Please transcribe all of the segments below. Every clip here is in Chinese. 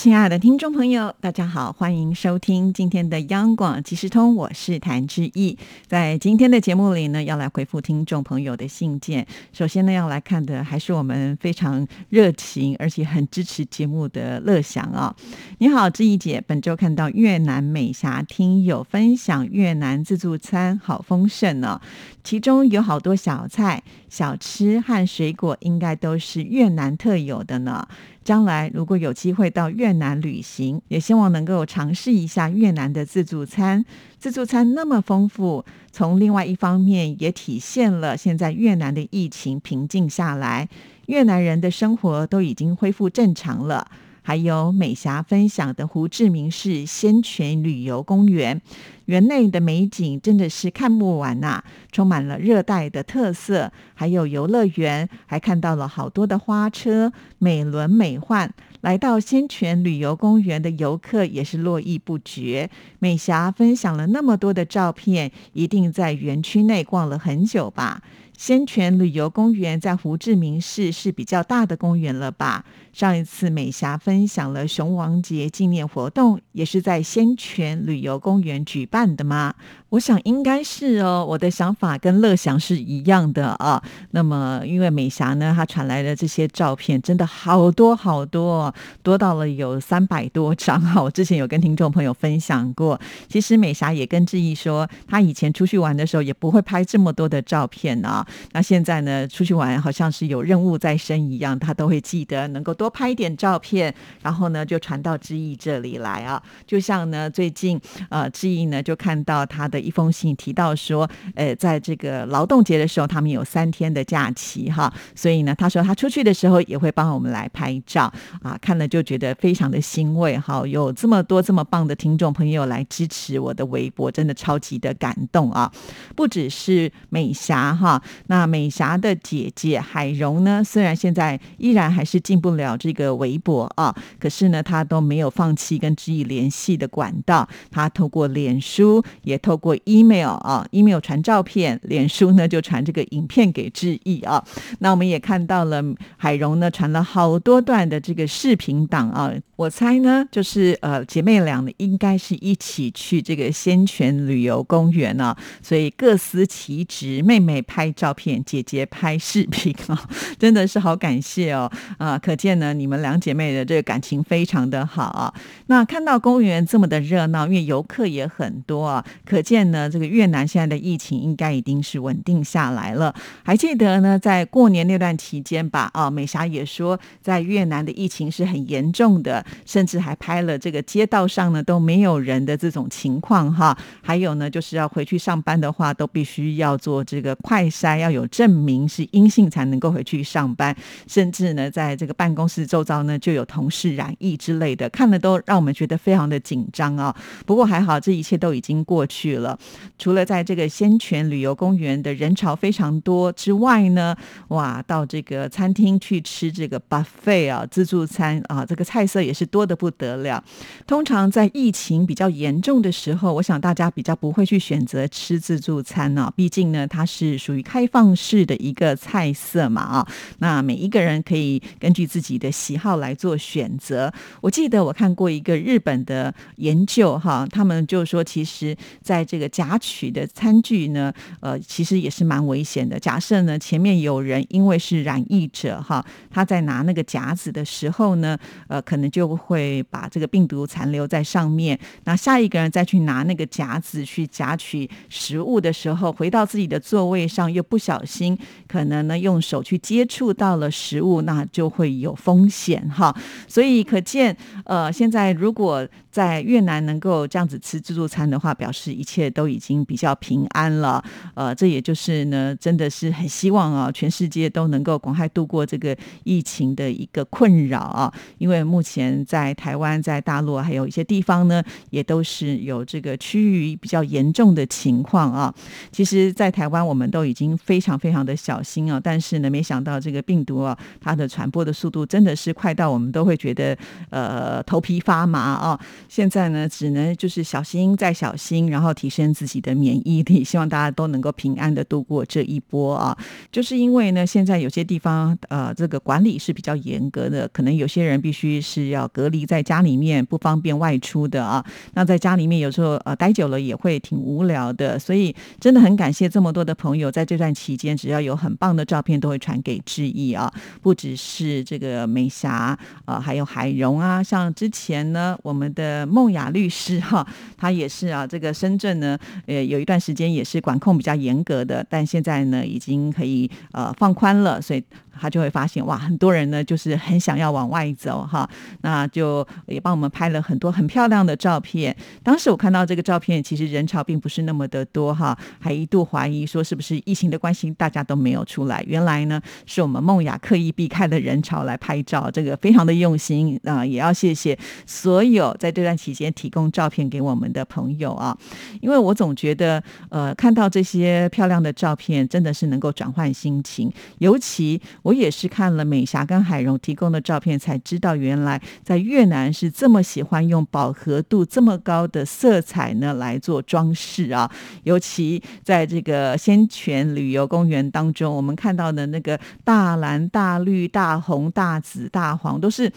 亲爱的听众朋友，大家好，欢迎收听今天的央广即时通，我是谭志毅。在今天的节目里呢，要来回复听众朋友的信件。首先呢，要来看的还是我们非常热情而且很支持节目的乐享啊。你好，志毅姐，本周看到越南美霞听友分享越南自助餐好丰盛呢，其中有好多小菜、小吃和水果，应该都是越南特有的呢。将来如果有机会到越南旅行，也希望能够尝试一下越南的自助餐。自助餐那么丰富，从另外一方面也体现了现在越南的疫情平静下来，越南人的生活都已经恢复正常了。还有美霞分享的胡志明市仙泉旅游公园，园内的美景真的是看不完呐，充满了热带的特色，还有游乐园，还看到了好多的花车，美轮美奂。来到仙泉旅游公园的游客也是络绎不绝。美霞分享了那么多的照片，一定在园区内逛了很久吧。仙泉旅游公园在胡志明市是比较大的公园了吧？上一次美霞分享了雄王节纪念活动，也是在仙泉旅游公园举办的吗？我想应该是哦。我的想法跟乐祥是一样的啊。那么因为美霞呢，她传来的这些照片真的好多好多，多到了有三百多张哈。我之前有跟听众朋友分享过，其实美霞也跟志毅说，她以前出去玩的时候也不会拍这么多的照片啊。那现在呢，出去玩好像是有任务在身一样，他都会记得能够多拍一点照片，然后呢就传到志毅这里来啊。就像呢最近呃志毅呢就看到他的。一封信提到说，呃，在这个劳动节的时候，他们有三天的假期哈，所以呢，他说他出去的时候也会帮我们来拍照啊，看了就觉得非常的欣慰哈，有这么多这么棒的听众朋友来支持我的微博，真的超级的感动啊！不只是美霞哈，那美霞的姐姐海蓉呢，虽然现在依然还是进不了这个微博啊，可是呢，她都没有放弃跟知意联系的管道，她透过脸书，也透过 email 啊，email 传照片，脸书呢就传这个影片给志毅啊。那我们也看到了海蓉呢传了好多段的这个视频档啊。我猜呢，就是呃姐妹俩呢应该是一起去这个仙泉旅游公园呢，所以各司其职，妹妹拍照照片，姐姐拍视频啊，真的是好感谢哦 啊！可见呢你们两姐妹的这个感情非常的好啊。那看到公园这么的热闹，因为游客也很多啊，可见。呢，这个越南现在的疫情应该已经是稳定下来了。还记得呢，在过年那段期间吧，啊，美霞也说，在越南的疫情是很严重的，甚至还拍了这个街道上呢都没有人的这种情况哈。还有呢，就是要回去上班的话，都必须要做这个快筛，要有证明是阴性才能够回去上班。甚至呢，在这个办公室周遭呢，就有同事染疫之类的，看了都让我们觉得非常的紧张啊。不过还好，这一切都已经过去了。除了在这个仙泉旅游公园的人潮非常多之外呢，哇，到这个餐厅去吃这个 buffet 啊，自助餐啊，这个菜色也是多的不得了。通常在疫情比较严重的时候，我想大家比较不会去选择吃自助餐呢，毕竟呢，它是属于开开放式的一个菜色嘛啊，那每一个人可以根据自己的喜好来做选择。我记得我看过一个日本的研究哈，他们就说，其实在这个夹取的餐具呢，呃，其实也是蛮危险的。假设呢，前面有人因为是染疫者哈，他在拿那个夹子的时候呢，呃，可能就会把这个病毒残留在上面。那下一个人再去拿那个夹子去夹取食物的时候，回到自己的座位上，又不小心可能呢用手去接触到了食物，那就会有风险哈。所以可见，呃，现在如果在越南能够这样子吃自助餐的话，表示一切都已经比较平安了。呃，这也就是呢，真的是很希望啊，全世界都能够广快度过这个疫情的一个困扰啊。因为目前在台湾、在大陆还有一些地方呢，也都是有这个区域比较严重的情况啊。其实，在台湾我们都已经非常非常的小心啊，但是呢，没想到这个病毒啊，它的传播的速度真的是快到我们都会觉得呃头皮发麻啊。现在呢，只能就是小心再小心，然后提升自己的免疫力，希望大家都能够平安的度过这一波啊。就是因为呢，现在有些地方呃，这个管理是比较严格的，可能有些人必须是要隔离在家里面，不方便外出的啊。那在家里面有时候呃待久了也会挺无聊的，所以真的很感谢这么多的朋友在这段期间，只要有很棒的照片都会传给志毅啊。不只是这个美霞啊，还有海荣啊，像之前呢，我们的。孟雅律师哈，他也是啊，这个深圳呢，呃，有一段时间也是管控比较严格的，但现在呢，已经可以呃放宽了，所以。他就会发现哇，很多人呢就是很想要往外走哈，那就也帮我们拍了很多很漂亮的照片。当时我看到这个照片，其实人潮并不是那么的多哈，还一度怀疑说是不是疫情的关系，大家都没有出来。原来呢，是我们梦雅刻意避开了人潮来拍照，这个非常的用心啊！也要谢谢所有在这段期间提供照片给我们的朋友啊，因为我总觉得呃，看到这些漂亮的照片，真的是能够转换心情，尤其我。我也是看了美霞跟海荣提供的照片，才知道原来在越南是这么喜欢用饱和度这么高的色彩呢来做装饰啊。尤其在这个仙泉旅游公园当中，我们看到的那个大蓝、大绿、大红、大紫、大黄，都是。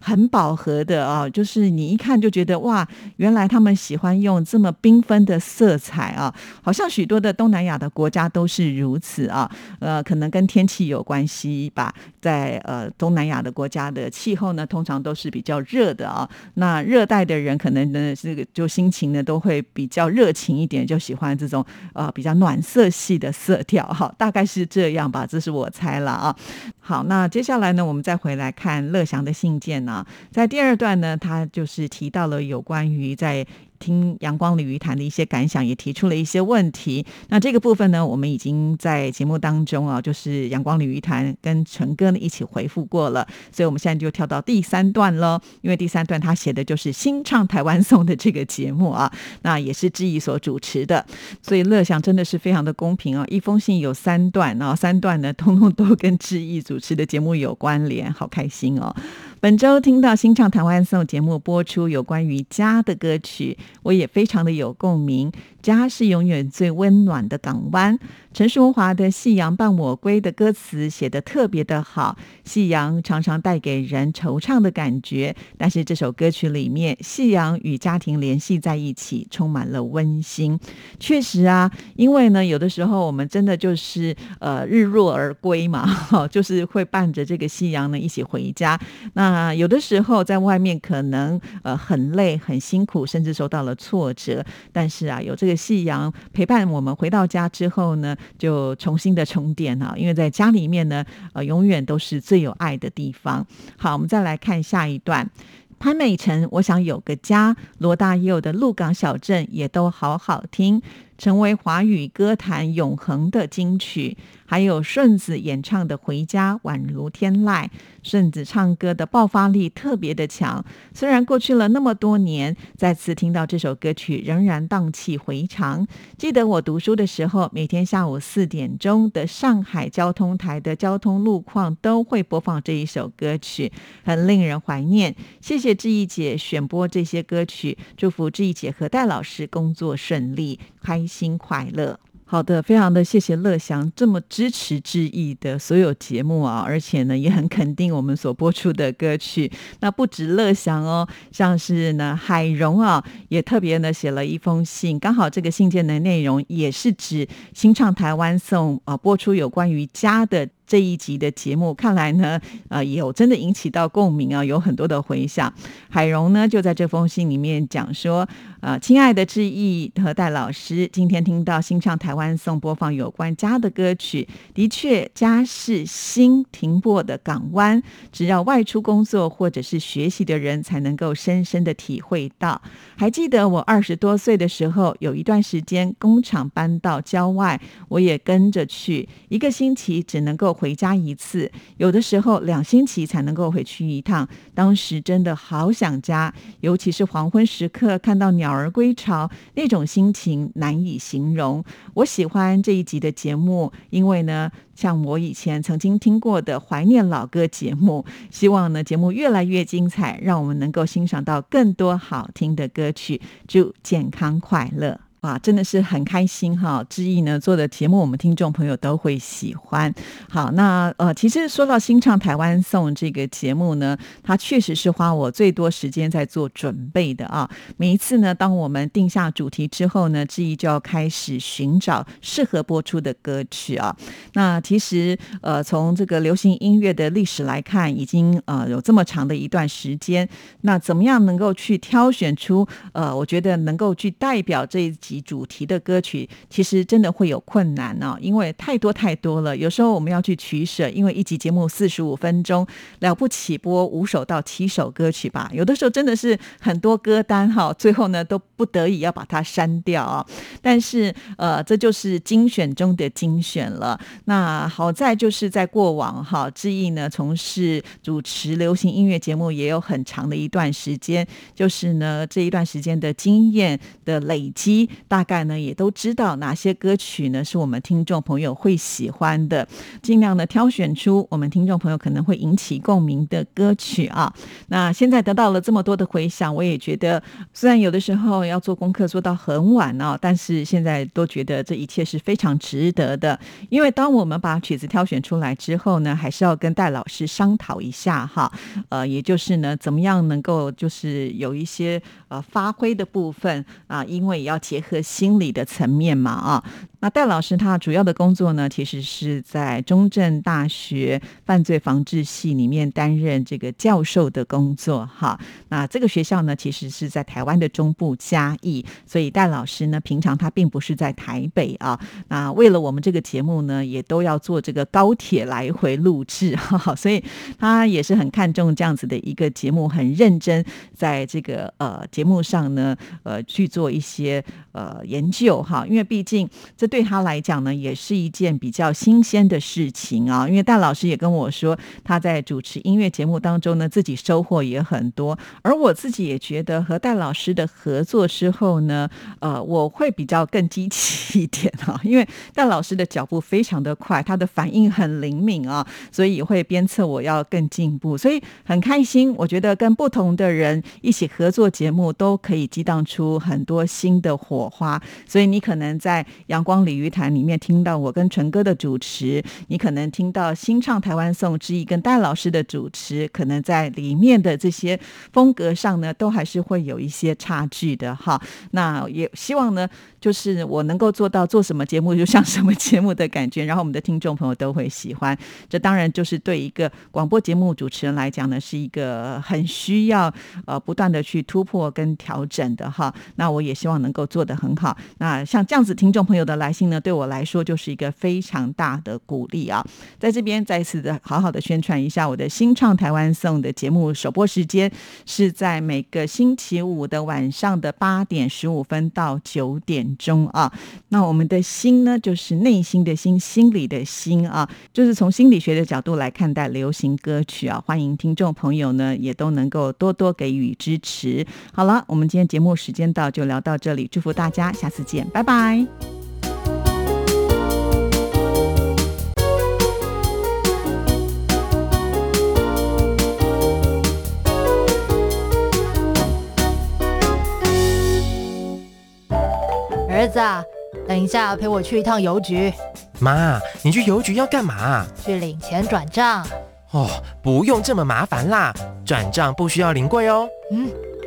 很饱和的啊，就是你一看就觉得哇，原来他们喜欢用这么缤纷的色彩啊，好像许多的东南亚的国家都是如此啊。呃，可能跟天气有关系吧，在呃东南亚的国家的气候呢，通常都是比较热的啊。那热带的人可能呢，这个就心情呢都会比较热情一点，就喜欢这种呃比较暖色系的色调哈，大概是这样吧，这是我猜了啊。好，那接下来呢，我们再回来看乐祥的信件呢，在第二段呢，他就是提到了有关于在。听阳光鲤鱼谈的一些感想，也提出了一些问题。那这个部分呢，我们已经在节目当中啊，就是阳光鲤鱼谈跟陈哥呢一起回复过了。所以，我们现在就跳到第三段了。因为第三段他写的就是新唱台湾颂的这个节目啊，那也是志毅所主持的。所以，乐享真的是非常的公平啊！一封信有三段啊，三段呢，通通都跟志毅主持的节目有关联，好开心哦。本周听到新唱台湾颂节目播出有关于家的歌曲，我也非常的有共鸣。家是永远最温暖的港湾。陈淑华的《夕阳伴我归》的歌词写得特别的好，夕阳常常带给人惆怅的感觉，但是这首歌曲里面，夕阳与家庭联系在一起，充满了温馨。确实啊，因为呢，有的时候我们真的就是呃日落而归嘛，就是会伴着这个夕阳呢一起回家。那有的时候在外面可能呃很累、很辛苦，甚至受到了挫折，但是啊，有这个夕阳陪伴我们回到家之后呢。就重新的充电啊，因为在家里面呢，呃，永远都是最有爱的地方。好，我们再来看下一段。潘美辰，我想有个家。罗大佑的《鹿港小镇》也都好好听。成为华语歌坛永恒的金曲，还有顺子演唱的《回家》宛如天籁。顺子唱歌的爆发力特别的强，虽然过去了那么多年，再次听到这首歌曲仍然荡气回肠。记得我读书的时候，每天下午四点钟的上海交通台的交通路况都会播放这一首歌曲，很令人怀念。谢谢志毅姐选播这些歌曲，祝福志毅姐和戴老师工作顺利。开心快乐，好的，非常的谢谢乐祥这么支持志毅的所有节目啊，而且呢也很肯定我们所播出的歌曲。那不止乐祥哦，像是呢海荣啊，也特别呢写了一封信，刚好这个信件的内容也是指新唱台湾颂啊播出有关于家的。这一集的节目，看来呢，呃，有真的引起到共鸣啊，有很多的回响。海荣呢就在这封信里面讲说，呃，亲爱的志毅和戴老师，今天听到新唱台湾颂播放有关家的歌曲，的确家是心停泊的港湾，只要外出工作或者是学习的人才能够深深的体会到。还记得我二十多岁的时候，有一段时间工厂搬到郊外，我也跟着去，一个星期只能够。回家一次，有的时候两星期才能够回去一趟。当时真的好想家，尤其是黄昏时刻看到鸟儿归巢，那种心情难以形容。我喜欢这一集的节目，因为呢，像我以前曾经听过的怀念老歌节目，希望呢节目越来越精彩，让我们能够欣赏到更多好听的歌曲。祝健康快乐。哇，真的是很开心哈！志毅呢做的节目，我们听众朋友都会喜欢。好，那呃，其实说到新唱台湾颂这个节目呢，它确实是花我最多时间在做准备的啊。每一次呢，当我们定下主题之后呢，志毅就要开始寻找适合播出的歌曲啊。那其实呃，从这个流行音乐的历史来看，已经呃有这么长的一段时间。那怎么样能够去挑选出呃，我觉得能够去代表这一。及主题的歌曲，其实真的会有困难呢，因为太多太多了。有时候我们要去取舍，因为一集节目四十五分钟，了不起播五首到七首歌曲吧。有的时候真的是很多歌单哈，最后呢都不得已要把它删掉啊。但是呃，这就是精选中的精选了。那好在就是在过往哈，志毅呢从事主持流行音乐节目也有很长的一段时间，就是呢这一段时间的经验的累积。大概呢也都知道哪些歌曲呢是我们听众朋友会喜欢的，尽量的挑选出我们听众朋友可能会引起共鸣的歌曲啊。那现在得到了这么多的回响，我也觉得虽然有的时候要做功课做到很晚哦，但是现在都觉得这一切是非常值得的。因为当我们把曲子挑选出来之后呢，还是要跟戴老师商讨一下哈，呃，也就是呢怎么样能够就是有一些呃发挥的部分啊，因为也要结合。和心理的层面嘛，啊。那戴老师他主要的工作呢，其实是在中正大学犯罪防治系里面担任这个教授的工作哈。那这个学校呢，其实是在台湾的中部嘉义，所以戴老师呢，平常他并不是在台北啊。那为了我们这个节目呢，也都要坐这个高铁来回录制哈，哈所以他也是很看重这样子的一个节目，很认真在这个呃节目上呢，呃去做一些呃研究哈，因为毕竟这。对他来讲呢，也是一件比较新鲜的事情啊。因为戴老师也跟我说，他在主持音乐节目当中呢，自己收获也很多。而我自己也觉得，和戴老师的合作之后呢，呃，我会比较更积极一点啊。因为戴老师的脚步非常的快，他的反应很灵敏啊，所以会鞭策我要更进步。所以很开心，我觉得跟不同的人一起合作节目，都可以激荡出很多新的火花。所以你可能在阳光。鲤鱼潭里面听到我跟纯哥的主持，你可能听到新唱台湾颂之一跟戴老师的主持，可能在里面的这些风格上呢，都还是会有一些差距的哈。那也希望呢。就是我能够做到做什么节目就像什么节目的感觉，然后我们的听众朋友都会喜欢。这当然就是对一个广播节目主持人来讲呢，是一个很需要呃不断的去突破跟调整的哈。那我也希望能够做得很好。那像这样子听众朋友的来信呢，对我来说就是一个非常大的鼓励啊。在这边再次的好好的宣传一下我的新创台湾颂的节目首播时间是在每个星期五的晚上的八点十五分到九点。钟啊，那我们的心呢，就是内心的心，心里的心啊，就是从心理学的角度来看待流行歌曲啊。欢迎听众朋友呢，也都能够多多给予支持。好了，我们今天节目时间到，就聊到这里，祝福大家，下次见，拜拜。儿子，等一下陪我去一趟邮局。妈，你去邮局要干嘛？去领钱转账。哦，不用这么麻烦啦，转账不需要临柜哦。嗯，